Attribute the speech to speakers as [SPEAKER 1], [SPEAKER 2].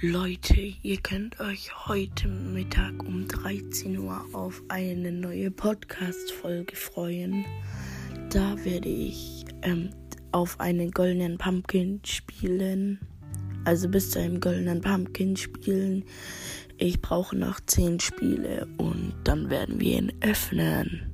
[SPEAKER 1] Leute, ihr könnt euch heute Mittag um 13 Uhr auf eine neue Podcast-Folge freuen. Da werde ich ähm, auf einen goldenen Pumpkin spielen. Also bis zu einem goldenen Pumpkin spielen. Ich brauche noch 10 Spiele und dann werden wir ihn öffnen.